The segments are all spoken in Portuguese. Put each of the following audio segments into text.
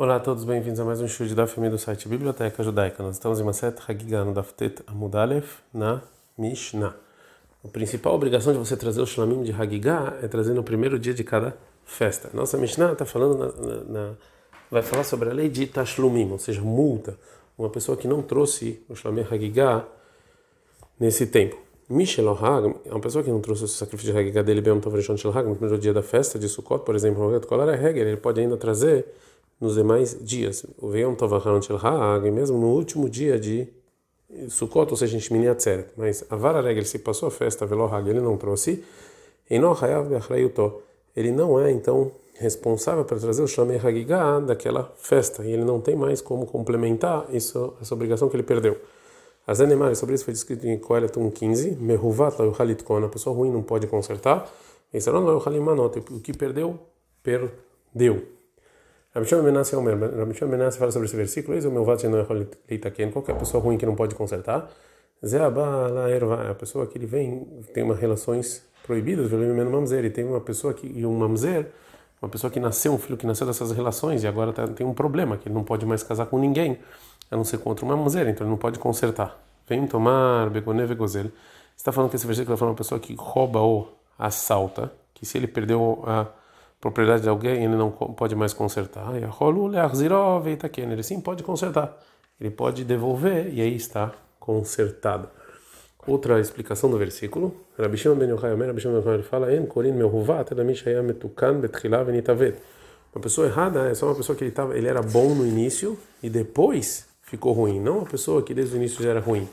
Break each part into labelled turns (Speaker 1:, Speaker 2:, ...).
Speaker 1: Olá a todos, bem-vindos a mais um estudo da família do site Biblioteca Judaica. Nós estamos em Maset Hagigah no Daftet Amudalef na Mishnah. A principal obrigação de você trazer o shlamim de Hagigah é trazer no primeiro dia de cada festa. Nossa Mishnah está falando na, na, na, vai falar sobre a lei de Tashlumim, ou seja, multa. Uma pessoa que não trouxe o shlamim Hagigah nesse tempo. Michel Ohag, é uma pessoa que não trouxe o sacrifício de Hagigah dele, Hag, no primeiro dia da festa de Sukkot, por exemplo, ele pode ainda trazer nos demais dias. O Veiam Tovahan Shel Hag, mesmo no último dia de Sukkot, ou seja, em Shmini Atzeret. Mas a vara regra, se passou a festa, Velo Hag, ele não trouxe, ele não é, então, responsável para trazer o Shamei Hagigah daquela festa, e ele não tem mais como complementar isso, essa obrigação que ele perdeu. As animais, sobre isso foi descrito em Kohelet 1.15, Mehuvat la a pessoa ruim não pode consertar, e Saron la o que perdeu, perdeu. Rabishon Menassi Omer, Rabishon Menassi fala sobre esse versículo, eis o meu vato não é qualquer pessoa ruim que não pode consertar, Zé Abala Erva, a pessoa que ele vem, tem uma relações proibidas, ele tem uma pessoa que, e um mamzer, uma pessoa que nasceu, um filho que nasceu dessas relações e agora tá, tem um problema, que ele não pode mais casar com ninguém, a não ser contra uma mamzer, então ele não pode consertar. Vem tomar begone vegozel. está falando que esse versículo está falando uma pessoa que rouba ou assalta, que se ele perdeu a propriedade de alguém, ele não pode mais consertar. Ele sim pode consertar. Ele pode devolver e aí está consertado. Outra explicação do versículo. Rabi Shimon ben Yochai Rabi Shimon ben Yochai fala, En korin mehuvat elamish metukan betchila venitavet. Uma pessoa errada é só uma pessoa que ele, tava, ele era bom no início e depois ficou ruim. Não uma pessoa que desde o início já era ruim.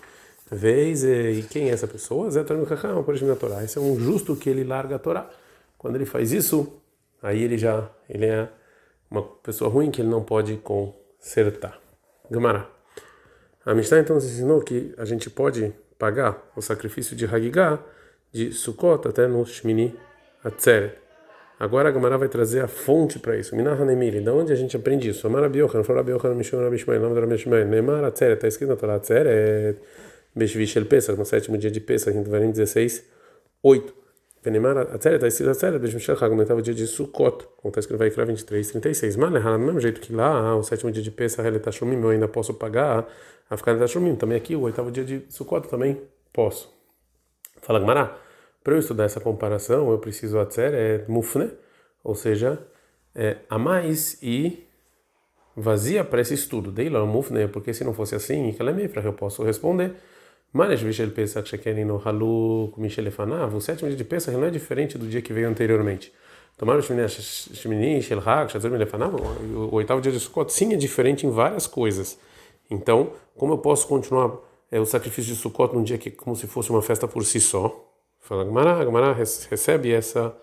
Speaker 1: Vez, e quem é essa pessoa? Zé exemplo, Torá. Esse é um justo que ele larga a Torá. Quando ele faz isso, aí ele já ele é uma pessoa ruim que ele não pode consertar. Gamara. A Mishnah então nos ensinou que a gente pode pagar o sacrifício de Hagigah de Sukkot até no Shmini Atzeret. Agora a Gamara vai trazer a fonte para isso. Minah Hanemiri, de onde a gente aprende isso? Amar falou Rabi Yochanan, Mishon Rabi Shmuel, nome do Rabi Shmuel, Neymar Atzeret, está escrito na Torá Atzeret, Beshvish Pesach, no sétimo dia de Pesach, em Devarim 16, 8. Venemar Atzeret, está escrito Atzeret, Beshvish El Hag, no oitavo dia de Sukkot, como está escrito vai Vaikra 23, 36. Mas, do mesmo jeito que lá, o sétimo dia de Pesach, ele está shumim, eu ainda posso pagar a ficar em shumim. Também aqui, o oitavo dia de Sukkot, também posso. Fala Gamara. Para eu estudar essa comparação, eu preciso atzer é mufne, ou seja, é, a mais e vazia para esse estudo. Dei lá mufne, porque se não fosse assim, para eu posso responder. Mas Vishel Pesach Shekeni no Haluk Mishelefanav, o sétimo dia de Pesach não é diferente do dia que veio anteriormente. Tomar o Shmini Shel Hag, Shazor Milefanav, o oitavo dia de Sukkot, sim, é diferente em várias coisas. Então, como eu posso continuar é, o sacrifício de Sukkot num dia que como se fosse uma festa por si só? Fala Gamara, Gamara recebe essa,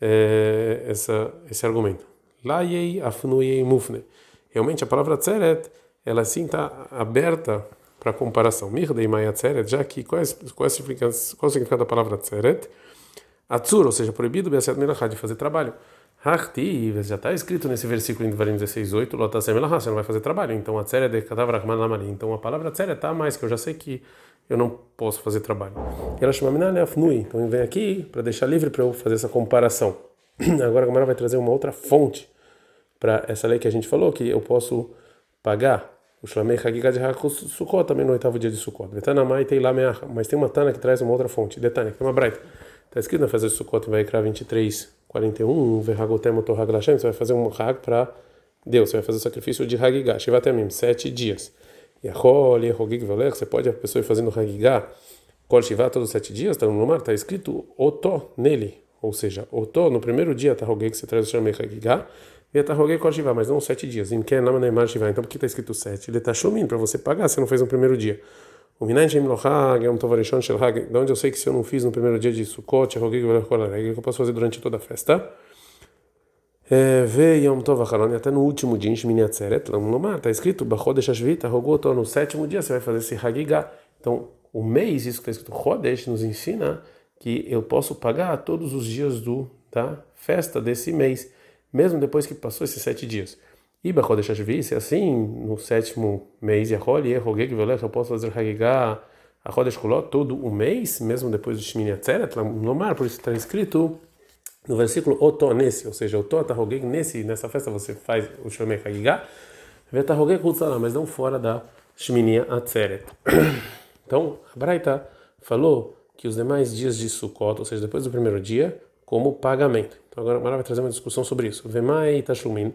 Speaker 1: é, essa, esse argumento. Laiei afnuyei mufne. Realmente a palavra tseret, ela sim está aberta para comparação. Mirdei maya tseret, já que qual é, qual, é é o significado da palavra tseret? Atzur, ou seja, proibido de fazer trabalho. Hartiv, já está escrito nesse versículo em Devarim 16:8, Lotasem você não vai fazer trabalho. Então a tseret de kadavrakman lamari. Então a palavra tseret está mais que eu já sei que eu não posso fazer trabalho. Então vem aqui para deixar livre para eu fazer essa comparação. Agora a Gamara vai trazer uma outra fonte para essa lei que a gente falou, que eu posso pagar o Shlamei Hagigah de Sukkot também no oitavo dia de Sukkot. Mas tem uma Tana que traz uma outra fonte. Detânia, que tem uma braita. Está escrito na festa de Sukkot, vai criar 23, 41, Verhagotem Otorhag Lashem, você vai fazer um Hag para Deus, você vai fazer o sacrifício de Hagigah, Shivatemim, sete dias. Yahol, Yehogig Veler, você pode a pessoa ir fazendo Hagigah, Kol Shiva todos os sete dias, está no mar, está escrito Oto nele, ou seja, Oto, no primeiro dia, Tahogeg, que você traz o Shamei Hagigah, e Tahogeg Kol Shiva, mas não sete dias. Em Ken, Lama Neymar Shiva, então por que está escrito sete? Ele está shumim para você pagar, você não fez no primeiro dia. O Minayin Shem Lohag, Yom Tovarishon Shel Hag, de onde eu sei que se eu não fiz no primeiro dia de Sukkot, Kol Areg, que eu posso fazer durante toda a festa. É, Ve Yom Tov Acharoni, até no último dia, em Shmini Atzeret, Lomar, está escrito, Bachodesh Ashvita, Rogoto, no sétimo dia você vai fazer esse Hagigah. Então, o mês, isso que está escrito, Chodesh, nos ensina que eu posso pagar todos os dias do, da festa desse mês, mesmo depois que passou esses sete dias. E Bachodesh Ashvi, se assim, no sétimo mês, Yahol, Yehogeg, Velech, eu posso fazer Hagigah, a Kulot, todo o mês, mesmo depois do Shmini Atzeret, Lomar, por isso está escrito, No versículo Oto nesse, ou seja, Oto Tarrogeg nesse, nessa festa você faz o Shomei Hagigah, Vetarrogeg Kutzala, mas não fora da Shminia Atzeret. Então, a Braita falou que os demais dias de Sukkot, ou seja, depois do primeiro dia, como pagamento. Então agora Mara vai trazer uma discussão sobre isso. Vemai Tashumin.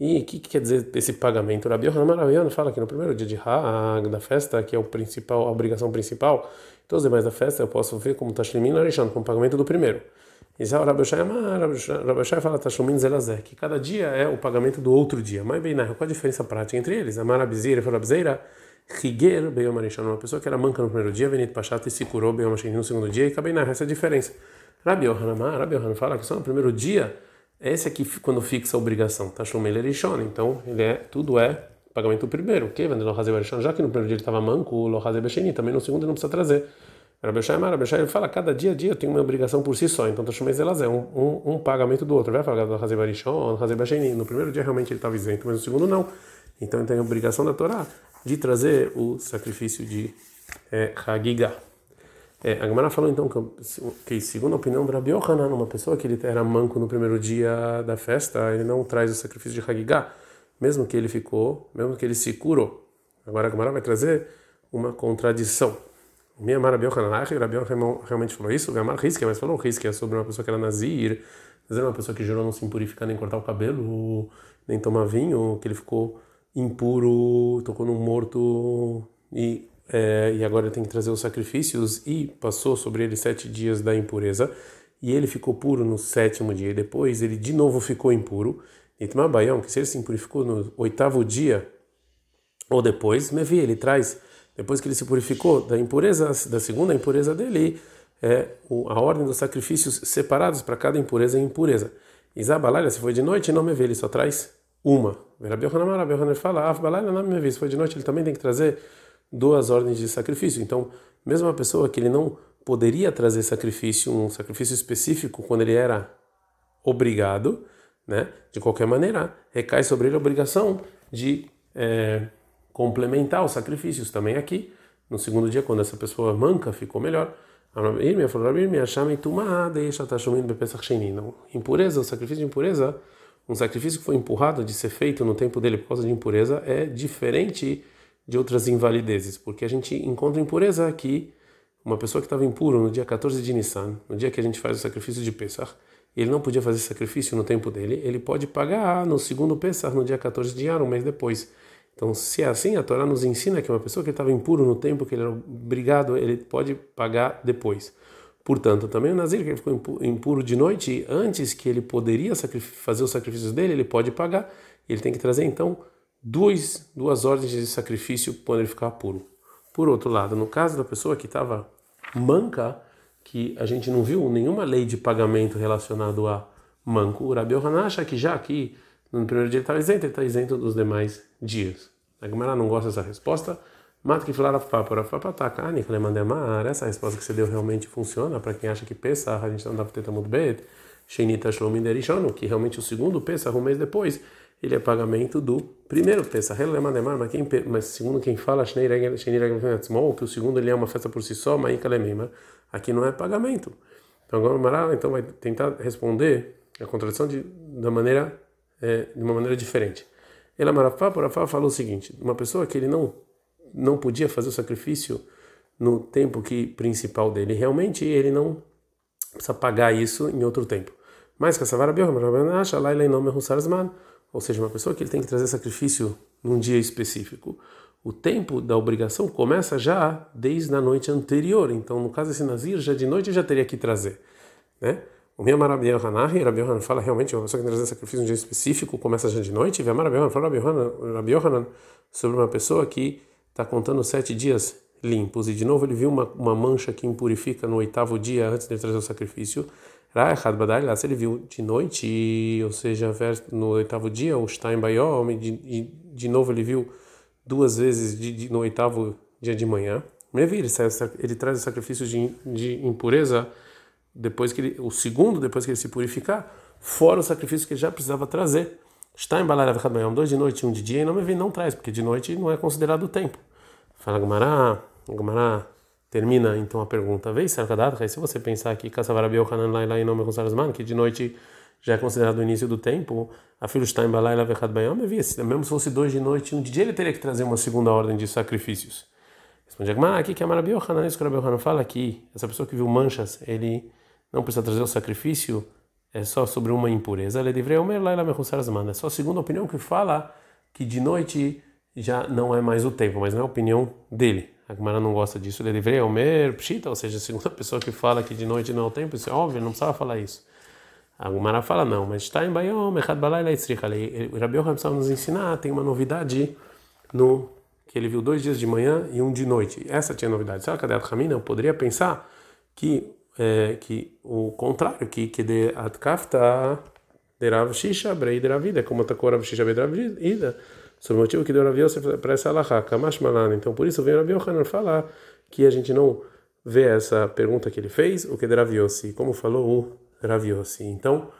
Speaker 1: E o que, que, quer dizer esse pagamento? Rabi Yohanan fala que no primeiro dia de Hag, da festa, que é o principal, a obrigação principal, todos os demais da festa eu posso ver como Tashlimin Arishan, como pagamento do primeiro. E já o Rabi Shai fala Tashlimin Zelazé, que cada dia é o pagamento do outro dia. Mas bem, qual a diferença prática entre eles? Amar Abizir e Farabzeira Riger Beyom Arishan, uma pessoa que era manca no primeiro dia, Venit Pachat e se curou Beyom no segundo dia, e Kabeinar, essa é a diferença. Rabi Yohanan, Rabi Yohanan fala que só no primeiro dia, esse aqui quando fixa a obrigação, tá Shumel Erishon, então ele é, tudo é pagamento primeiro, que já que no primeiro dia ele estava manco, o Becheni, também no segundo ele não precisa trazer. Rabi Shai, Rabi Shai, ele fala, cada dia a dia tem uma obrigação por si só, então tá Zelazé, um, um, um pagamento do outro, vai falar do Lohazé Berishon, Lohazé Becheni, no primeiro dia realmente ele estava isento, mas no segundo não, então ele tem a obrigação da Torá de trazer o sacrifício de é, Hagigah. É, a Gemara falou então que, que, segundo a opinião do Rabi Yohanan, uma pessoa que ele era manco no primeiro dia da festa, ele não traz o sacrifício de Hagigah, mesmo que ele ficou, mesmo que ele se curou. Agora a Gemara vai trazer uma contradição. O minha Rabi Yohanan, Rabi Yohanan realmente falou isso, o Gamar Rizkia, mas falou Rizkia sobre uma pessoa que era nazir, dizendo uma pessoa que jurou não se impurificar nem cortar o cabelo, nem tomar vinho, que ele ficou impuro, tocou num morto e é, e agora tem que trazer os sacrifícios, e passou sobre ele sete dias da impureza, e ele ficou puro no sétimo dia, e depois ele de novo ficou impuro. E Baião, que se ele se impurificou no oitavo dia, ou depois, me vi, ele traz, depois que ele se purificou da impureza, da segunda impureza dele, é a ordem dos sacrifícios separados para cada impureza e impureza. Isabalalha, se foi de noite, não me vê, ele só traz uma. Rabi Yohanan fala, Afbalalha não me vê, se foi de noite, ele também tem que trazer duas ordens de sacrifício. Então, mesmo uma pessoa que ele não poderia trazer sacrifício, um sacrifício específico quando ele era obrigado, né? De qualquer maneira, recai sobre ele a obrigação de é, complementar os sacrifícios também aqui. No segundo dia, quando essa pessoa manca, ficou melhor. Impureza, o sacrifício de impureza, um sacrifício que foi empurrado de ser feito no tempo dele por causa de impureza, é diferente de outras invalidezes, porque a gente encontra impureza aqui, uma pessoa que estava impuro no dia 14 de Nissan, no dia que a gente faz o sacrifício de Pesach, ele não podia fazer sacrifício no tempo dele, ele pode pagar no segundo Pesach, no dia 14 de Ar, um mês depois. Então, se é assim, a Torá nos ensina que uma pessoa que estava impuro no tempo que ele era obrigado, ele pode pagar depois. Portanto, também o Nazir, que ficou impuro de noite, antes que ele poderia fazer os sacrifícios dele, ele pode pagar. Ele tem que trazer, então, duas, duas ordens de sacrifício quando ele ficar puro. Por outro lado, no caso da pessoa que estava manca, que a gente não viu nenhuma lei de pagamento relacionado a manco, o Rabi acha que já aqui no primeiro dia ele está isento, ele está isento dos demais dias. A Gemara não gosta dessa resposta. Mata que falar que mandemar. Essa resposta que você deu realmente funciona para quem acha que pensa, a gente não dá para ter muito bet. Shenita que realmente o segundo pensa um mês depois ele é pagamento do primeiro Pesach. Quem, mas segundo quem fala, que o segundo ele é uma festa por si só, aqui não é pagamento. Então agora o Mará então, vai tentar responder a contradição de, da maneira, é, de uma maneira diferente. Ele Marafá, Porafá falou o seguinte: uma pessoa que ele não, não podia fazer o sacrifício no tempo que principal dele, realmente ele não precisa pagar isso em outro tempo. Mas que essa vara acha lá ele não me ou seja, uma pessoa que ele tem que trazer sacrifício num dia específico. O tempo da obrigação começa já desde a noite anterior. Então, no caso desse Nazir, já de noite já teria que trazer. Né? O meu Rabi Yohanan, Rabi Yohanan fala realmente, uma pessoa que trazer sacrifício num dia específico começa já de noite. E Rabi Yohanan fala sobre uma pessoa que está contando sete dias limpos. E de novo ele viu uma, uma mancha que impurifica no oitavo dia antes de trazer o sacrifício. Ra'echad Badai, se ele viu de noite, ou seja, no oitavo dia, o Stein Bayom, e de novo ele viu duas vezes de, de, no oitavo dia de manhã. Ele, ele traz o sacrifício de, de impureza depois que ele, o segundo depois que ele se purificar, fora o sacrifício que ele já precisava trazer. Está Bayom, dois de noite e um de dia, e não me vem, não traz, porque de noite não é considerado o tempo. Fala Gumará, Gumará termina então a pergunta. Vez se você pensar que Kasavarabiyohanan lá em nome com que de noite já é considerado o início do tempo, a em Balaila Vechad Bayom, mesmo se fosse dois de noite, um dia ele teria que trazer uma segunda ordem de sacrifícios. Responde aqui que a Marabiyohanan, isso que Rabiyohanan fala aqui, essa pessoa que viu manchas, ele não precisa trazer o sacrifício, é só sobre uma impureza. Ele deveria omer lá É só a segunda opinião que fala que de noite já não é mais o tempo, mas não é a opinião dele. A Gemara não gosta disso. Ele deveria omer pshita, ou seja, a segunda pessoa que fala que de noite não é o tempo, isso é óbvio, não precisava falar isso. A Gemara fala não, mas está em Bayom, Echad Balayla Itzricha. O Rabi Yohanan precisava nos ensinar, tem uma novidade no que ele viu dois dias de manhã e um de noite. Essa tinha novidade. Sabe cadê a Ramina? Eu poderia pensar que é, que o contrário, que que de atkafta de Rav Shisha brei de Ravida, como atacou Rav Shisha brei de Ravida, sobre o motivo que deu Rav Yosef para essa alahá, Kamash Malan. Então por isso vem Rav Yohanan falar que a gente não vê essa pergunta que ele fez, o que de Rav como falou o Rav. Então,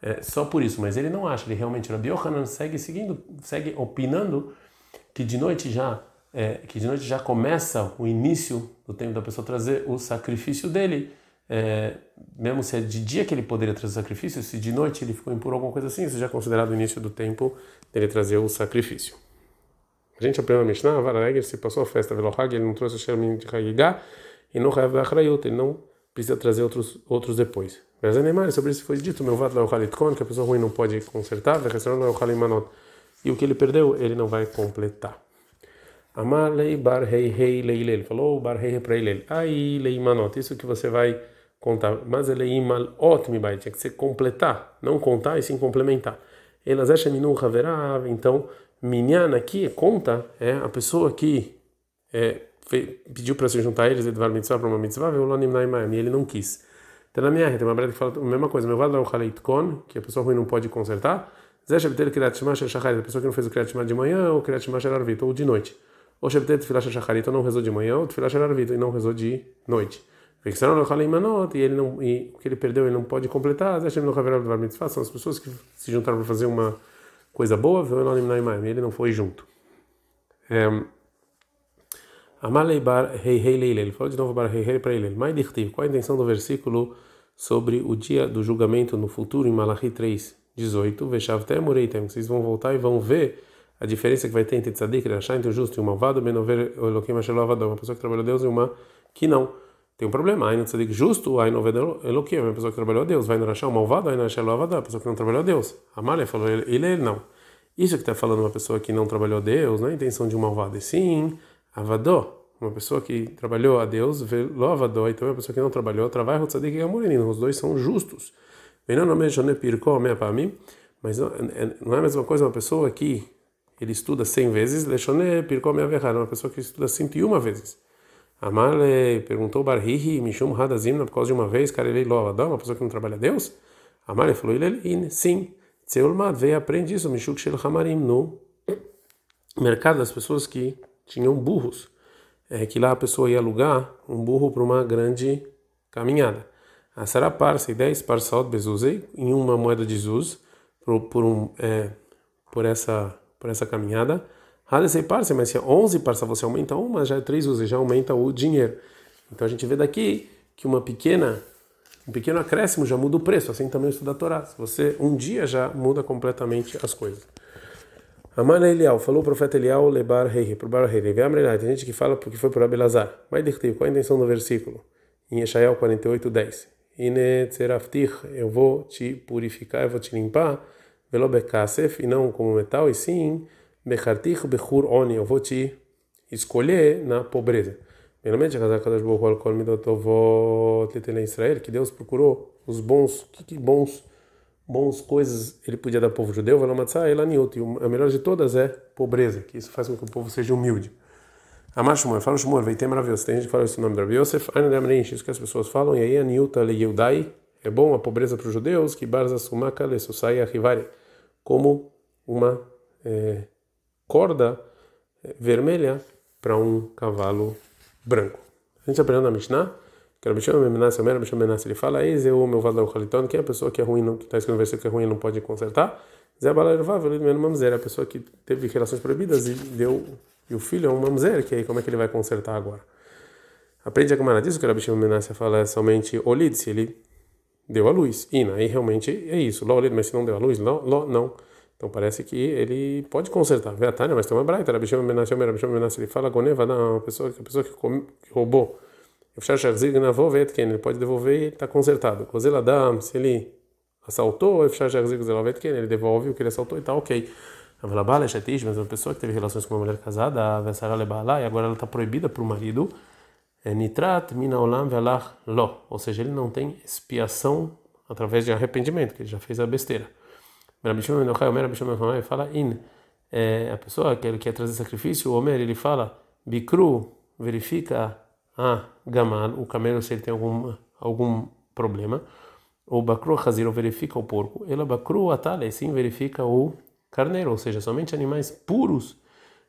Speaker 1: é só por isso, mas ele não acha, ele realmente, Rav Yohanan segue seguindo, segue opinando que de noite já é, que de noite já começa o início do tempo da pessoa trazer o sacrifício dele é, mesmo se é de dia que ele poderia trazer sacrifício, se de noite ele ficou impuro alguma coisa assim, isso já é considerado o início do tempo dele trazer o sacrifício. A gente aprende na Mishnah, Vararegel se passou a festa Velohag, ele não trouxe o Shermin de Hagigah, e não Rav Achrayut, ele não precisa trazer outros, outros depois. Mas animais, sobre isso foi dito, meu vato Laochalitkon, que a pessoa ruim não pode consertar, e o que ele perdeu, ele não vai completar. Amar lei bar rei rei leilel. Falou bar rei para ele. Aí lei manot. Isso que você vai contar. Mas ele imal ot vai tinha que ser completar, não contar e sim complementar. Elas acham minu. Então minyan aqui conta é a pessoa que é, pediu para se juntar a eles Edvar mitzvah para uma mitzvah, e ele não quis. Então na minha tem uma breve que fala a mesma coisa. Meu vado é o kon, que a pessoa ruim não pode consertar. Zé Shabtel Kirat Shema Shel a pessoa que não fez o Shema de manhã ou Kirat Shema Shel Arvit, ou de noite. Ou Shabtet Tfilah Shacharit, não rezou de manhã, ou Tfilah Shel Arvit, e não rezou de noite. E ele não, e o que ele perdeu ele não pode completar. São as pessoas que se juntaram para fazer uma coisa boa, ele não foi junto. Amalei bar rei rei leile. Ele falou de novo bar rei rei para ele. Mai Qual a intenção do versículo sobre o dia do julgamento no futuro em Malachi 3, 18? Veshavtem ureitem. Vocês vão voltar e vão ver a diferença que vai ter entre tzadik, rachá, entre o justo e o malvado, benover eloquim. Uma pessoa que trabalha a Deus e uma que não. Tem um problema, aí no tzadik justo, aí no vedel eloquim, uma pessoa que trabalhou a Deus, vai no rachá, o malvado, aí no ashelo avadão, uma pessoa que não trabalhou a Deus. Amália falou, ele, ele não. Isso que está falando uma pessoa que não trabalhou a Deus, não é a intenção de um malvado, e sim, avadó, uma pessoa que trabalhou a Deus, velo avadó, então é uma pessoa que não trabalhou, trabalha o tzadik e a morenino, os dois são justos. Mas não é a mesma coisa uma pessoa que ele estuda 100 vezes, Leshone Pirkom Averhar, uma pessoa que estuda 101 vezes. Amale perguntou Barhihi, Mishum Hadazim, por causa de uma vez, cara, ele Lovadão, uma pessoa que não trabalha a Deus? Amale falou, ele sim. Tseulmad veio aprende isso, Mishuk Shel Hamarim, no mercado das pessoas que tinham burros. É que lá a pessoa ia alugar um burro para uma grande caminhada. A Sarah Parsa, 10 Parsot Bezuzei, em uma moeda de Zuz, por, por, um, é, por essa por essa caminhada. Hadesei parça, mas se é 11 parça você aumenta uma, já é 3 usos, já aumenta o dinheiro. Então a gente vê daqui que uma pequena um pequeno acréscimo já muda o preço, assim também o estudo da Torá. Você um dia já muda completamente as coisas. Amana Elial, falou o profeta Elial, lebar rei, para o bar rei. Tem gente que fala porque foi por Abelazar. Mas qual a intenção do versículo? Em Eshael 48, 10. Ine eu vou te purificar, eu vou te limpar velo bekasef, e não como metal, e sim bechartich bechur oni, eu vou te escolher na pobreza. Primeiramente, Israel, que Deus procurou os bons, que, que bons, bons coisas ele podia dar ao povo judeu, e a melhor de todas é pobreza, que isso faz com que o povo seja humilde. Amar Shmuel, fala Shmuel, vai ter maravilhoso. Tem gente que fala esse nome de Rabi Yosef, isso que as pessoas falam, e aí a Niuta le Yudai, é bom a pobreza para os judeus, que Barza Sumaka Lesusai Ahivari, como uma é, corda é, vermelha para um cavalo branco. A gente aprendeu na Mishnah, que era Bisham Menasse, Omer Bisham Menasse, ele fala, eis eu, meu valor Khaliton, que é a pessoa que é ruim, que está escrito no versículo que é ruim não pode consertar. Zé Balarvavel, ele é mamzer, a pessoa que teve relações proibidas e deu, e o filho é um mamzer, que aí como é que ele vai consertar agora? Aprende a Gemara disso que Rabi Shimon Menassia fala somente olid, se ele deu a luz. E aí realmente é isso. Ló olid, mas se não deu a luz, ló não. Então parece que ele pode consertar. Tânia, mas tem uma braita. Rabi Shimon Menassia, Rabi Shimon Menassia, ele fala goneva, não, a pessoa, a pessoa que, que roubou. Ele pode devolver e está consertado. Se ele assaltou, ele devolve o que ele assaltou e está ok. Mas uma pessoa que teve relações com uma mulher casada, e agora ela está proibida para o marido, é nitrat minaolam velach lo, ou seja, ele não tem expiação através de arrependimento, que ele já fez a besteira. Fala in, é, a pessoa que quer trazer sacrifício, o Omer, ele fala, bikru, verifica a gamal, o camelo se ele tem algum, algum problema, o bakru hazir, verifica o porco, ela bakru atale, sim verifica o carneiro, ou seja, somente animais puros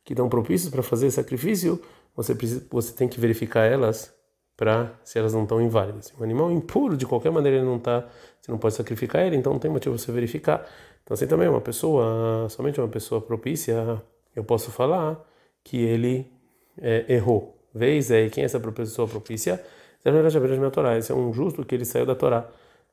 Speaker 1: que estão propícios para fazer sacrifício, você precisa, você tem que verificar elas para se elas não estão inválidas. Um animal impuro, de qualquer maneira, ele não tá, você não pode sacrificar ele, então não tem motivo você verificar. Então assim também uma pessoa, somente uma pessoa propícia, eu posso falar que ele é, errou. Vez é quem é essa pessoa propícia? Esse é um justo que ele saiu da Torá.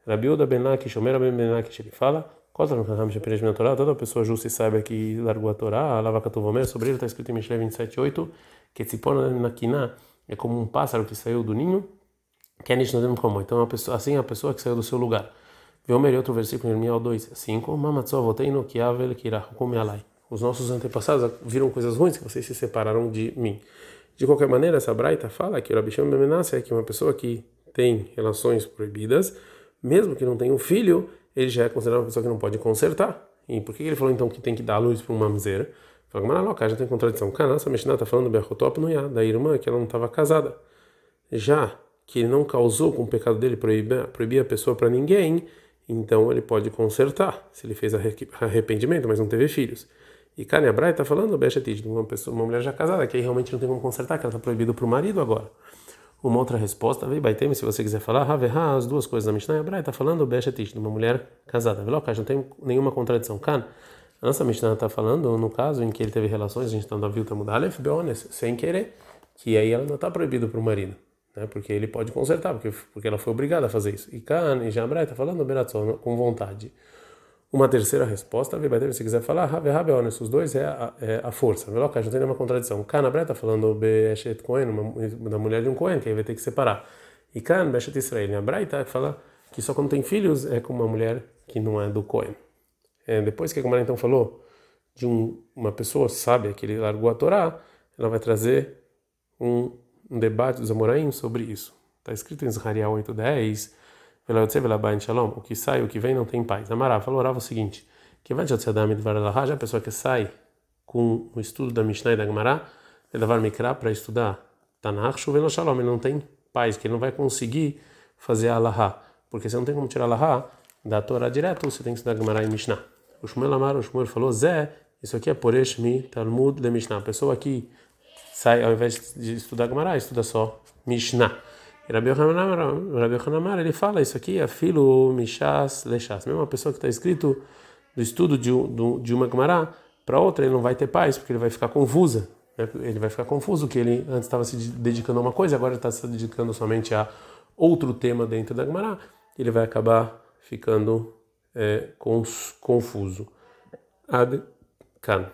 Speaker 1: Rabiuda Benak, Shomer Ben Benak, ele fala Toda pessoa justa e saiba que largou a Torá, a lava Katuvomer, sobre ele está escrito em Mishle 27.8, que Tzipona Nakiná é como um pássaro que saiu do ninho, que é Nishnodem como. Então, a pessoa, assim é a pessoa que saiu do seu lugar. Vê outro versículo em Irmial 2, 5, Mamatzó voteino kiavel kirahukumialai. Os nossos antepassados viram coisas ruins que vocês se separaram de mim. De qualquer maneira, essa braita fala que o Rabisham Bemenassi é que uma pessoa que tem relações proibidas, mesmo que não tenha um filho, ele já é considerado uma pessoa que não pode consertar. E por que ele falou então que tem que dar luz para um mamzer? Fala, mas já tem contradição. Nossa Mishnah está falando Berrotop no Yá, da irmã que ela não estava casada. Já que ele não causou com o pecado dele proibir, proibir a pessoa para ninguém, então ele pode consertar, se ele fez arrependimento, mas não teve filhos. E Kanye Abrai está falando Bechetid, de uma pessoa, uma mulher já casada, que aí realmente não tem como consertar, que ela está proibida para o marido agora. Uma outra resposta, Baitem, se você quiser falar, Haverha, as duas coisas da Mishnah, Abrai está falando Bechetish, de uma mulher casada. Velocash, não tem nenhuma contradição. Kan, a nossa Mishnah está falando, no caso em que ele teve relações, a gente está no Avilta Mudalef, Beones, sem querer, que aí ela não está proibida para o marido. Né, porque ele pode consertar, porque, porque ela foi obrigada a fazer isso. E Kan e Jambrai está falando com vontade. Uma terceira resposta, se quiser falar, Rabe Rabe os dois é a, é a força. Não tem nenhuma contradição. Kana Breta tá falando da mulher de um Cohen, que aí vai ter que separar. E Kan Be'eshet Israel. A Braita fala que só quando tem filhos é com uma mulher que não é do Cohen. É, depois que a Gamara então falou de um, uma pessoa sábia que ele largou a Torá, ela vai trazer um, um debate dos Amoraim sobre isso. Está escrito em Zahariah 8.10 o que sai, o que vem não tem paz. Amará falou orava o seguinte: que vai já a pessoa que sai com o estudo da Mishnah e da Gemara, levar Mikra para estudar Tanakh, chovendo Shalom, ele não tem paz, que ele não vai conseguir fazer a Allahá, porque você não tem como tirar Allahá da Torá direto, você tem que estudar Gemara e Mishnah. O Shmuel Amar, o Shmuel falou: Zé, isso aqui é Poresh Mi Talmud de Mishnah. A pessoa que sai, ao invés de estudar Gemara, estuda só Mishnah. Rabi Hanamar, ele fala isso aqui, é filo mishas lechas. Mesmo uma pessoa que está escrito do estudo de, de uma Gemara para outra, ele não vai ter paz, porque ele vai ficar confusa. Né? Ele vai ficar confuso que ele antes estava se dedicando a uma coisa, agora está se dedicando somente a outro tema dentro da Gemara. Ele vai acabar ficando confuso. Ad kan.